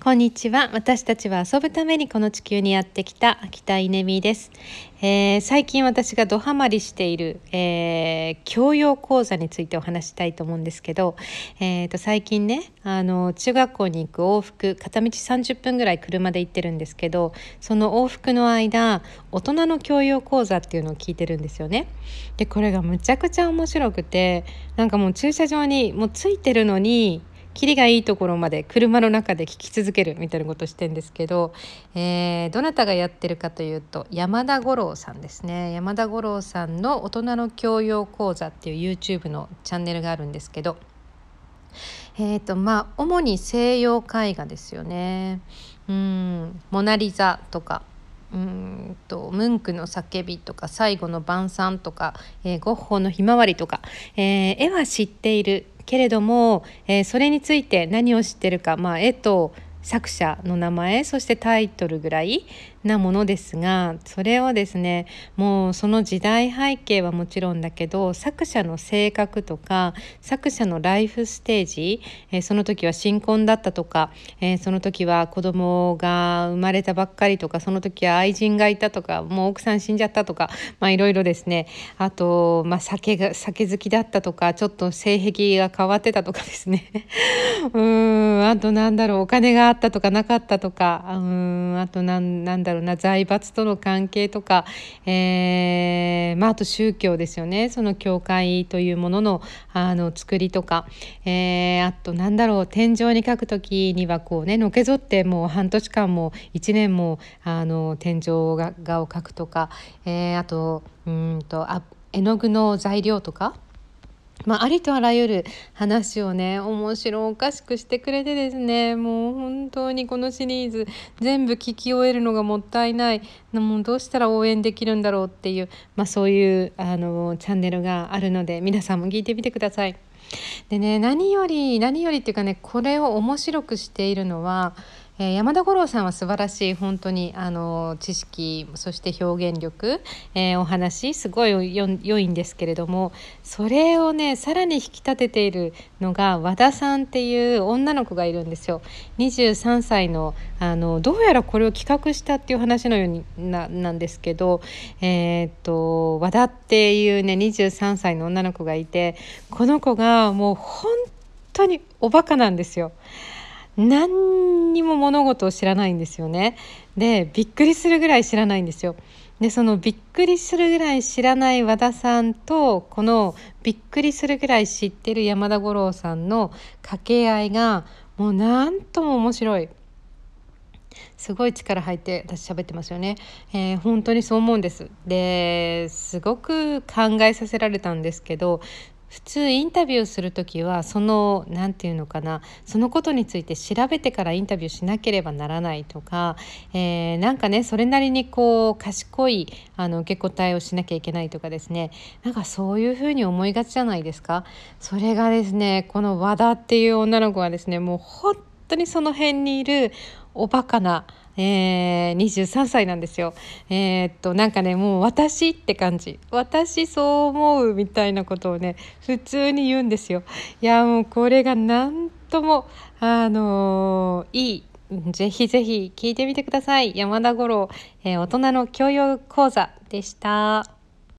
こんにちは。私たちは遊ぶためにこの地球にやってきた秋田稲美です、えー、最近私がドハマりしている、えー、教養講座についてお話したいと思うんですけど、えーと、最近ねあの中学校に行く往復片道30分ぐらい車で行ってるんですけどその往復の間大人の教養講座っていうのを聞いてるんですよね。でこれがむちゃくちゃ面白くてなんかもう駐車場にもうついてるのにキリがいいところまで車の中で聞き続けるみたいなことしてんですけど、えー、どなたがやってるかというと山田五郎さんですね。山田五郎さんの大人の教養講座っていう YouTube のチャンネルがあるんですけどえーとまあ主に西洋絵画ですよね。うん「モナ・リザ」とかうんとムンクの叫びとか最後の晩餐とか、えー、ゴッホのひまわりとか、えー、絵は知っているけれども、えー、それについて何を知ってるか、まあ、絵と作者の名前そしてタイトルぐらいなものですがそれをですねもうその時代背景はもちろんだけど作者の性格とか作者のライフステージ、えー、その時は新婚だったとか、えー、その時は子供が生まれたばっかりとかその時は愛人がいたとかもう奥さん死んじゃったとかまあいろいろですね。あと、まあ、酒が酒好きだったとかちょっと性癖が変わってたとかですね。うんあとなんだろうお金があったとかなかったとかうんあとなんなんだろうな財閥との関係とか、えー、まあ、あと宗教ですよね。その教会というもののあの作りとか、えー、あとなんだろう天井に書く時にはこうねのけぞってもう半年間も1年もあの天井画を描くとか、えー、あとうんとあ絵の具の材料とか。まあ、ありとあらゆる話をね面白おかしくしてくれてですねもう本当にこのシリーズ全部聞き終えるのがもったいないもうどうしたら応援できるんだろうっていう、まあ、そういうあのチャンネルがあるので皆さんも聞いてみてください。でね何より何よりっていうかねこれを面白くしているのはえー、山田五郎さんは素晴らしい本当にあの知識そして表現力、えー、お話すごい良いんですけれどもそれをねさらに引き立てているのが和田さんっていう女の子がいるんですよ。23歳のあのどうやらこれを企画したっていう話のようにななんですけど、えー、っと和田っていうね23歳の女の子がいてこの子がもう本当におバカなんですよ。何にも物事を知らないんですよね。でびっくりするぐらい知らないんですよ。でそのびっくりするぐらい知らない和田さんとこのびっくりするぐらい知ってる山田五郎さんの掛け合いがもうなんとも面白い。すごい力入って私喋ってますよね、えー、本当にそう思うんです。ですごく考えさせられたんですけど普通インタビューする時はその何て言うのかなそのことについて調べてからインタビューしなければならないとか、えー、なんかねそれなりにこう賢いあの受け答えをしなきゃいけないとかですね。なんかそういうふうに思いがちじゃないですか。それがですねこの和田っていう女の子はですねもう本当にその辺にいるおバカなえー、23歳なんですよ。えー、っとなんかねもう私って感じ私そう思うみたいなことをね普通に言うんですよ。いやもうこれが何ともあのー、いいぜひぜひ聞いてみてください。山田五郎、えー、大人の教養講座でした。